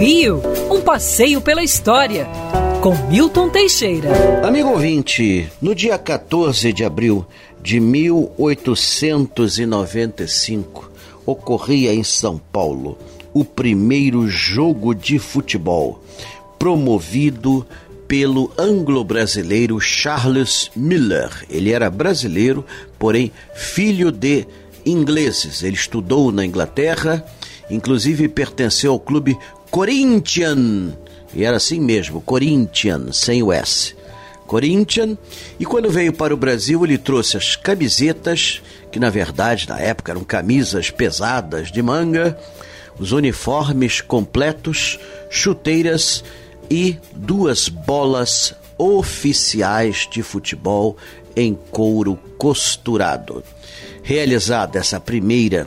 Rio, um passeio pela história, com Milton Teixeira. Amigo ouvinte, no dia 14 de abril de 1895, ocorria em São Paulo o primeiro jogo de futebol, promovido pelo anglo-brasileiro Charles Miller. Ele era brasileiro, porém filho de ingleses. Ele estudou na Inglaterra, inclusive pertenceu ao clube Corinthians. E era assim mesmo, Corinthians, sem o S. Corinthians. E quando veio para o Brasil, ele trouxe as camisetas, que na verdade na época eram camisas pesadas de manga, os uniformes completos, chuteiras e duas bolas oficiais de futebol em couro costurado. Realizada essa primeira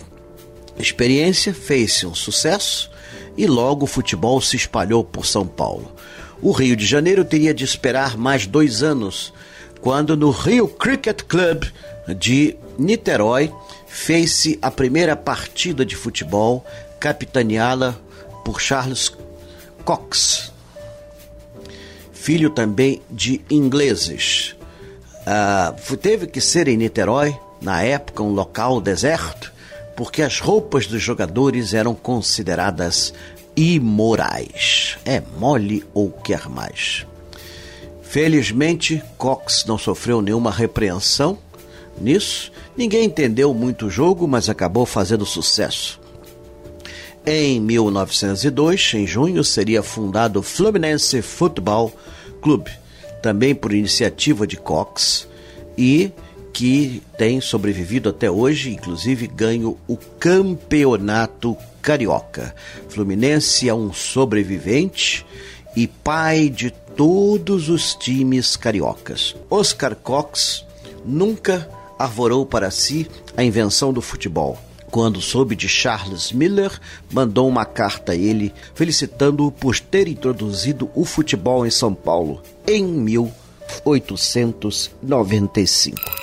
experiência, fez-se um sucesso e logo o futebol se espalhou por São Paulo. O Rio de Janeiro teria de esperar mais dois anos, quando no Rio Cricket Club de Niterói fez-se a primeira partida de futebol capitaneada por Charles Cox, filho também de ingleses. Uh, teve que ser em Niterói, na época um local deserto, porque as roupas dos jogadores eram consideradas imorais. É mole ou quer mais. Felizmente, Cox não sofreu nenhuma repreensão nisso. Ninguém entendeu muito o jogo, mas acabou fazendo sucesso. Em 1902, em junho, seria fundado o Fluminense Football Club, também por iniciativa de Cox, e que tem sobrevivido até hoje, inclusive ganho o campeonato carioca. Fluminense é um sobrevivente e pai de todos os times cariocas. Oscar Cox nunca arvorou para si a invenção do futebol. Quando soube de Charles Miller, mandou uma carta a ele felicitando-o por ter introduzido o futebol em São Paulo em 1895.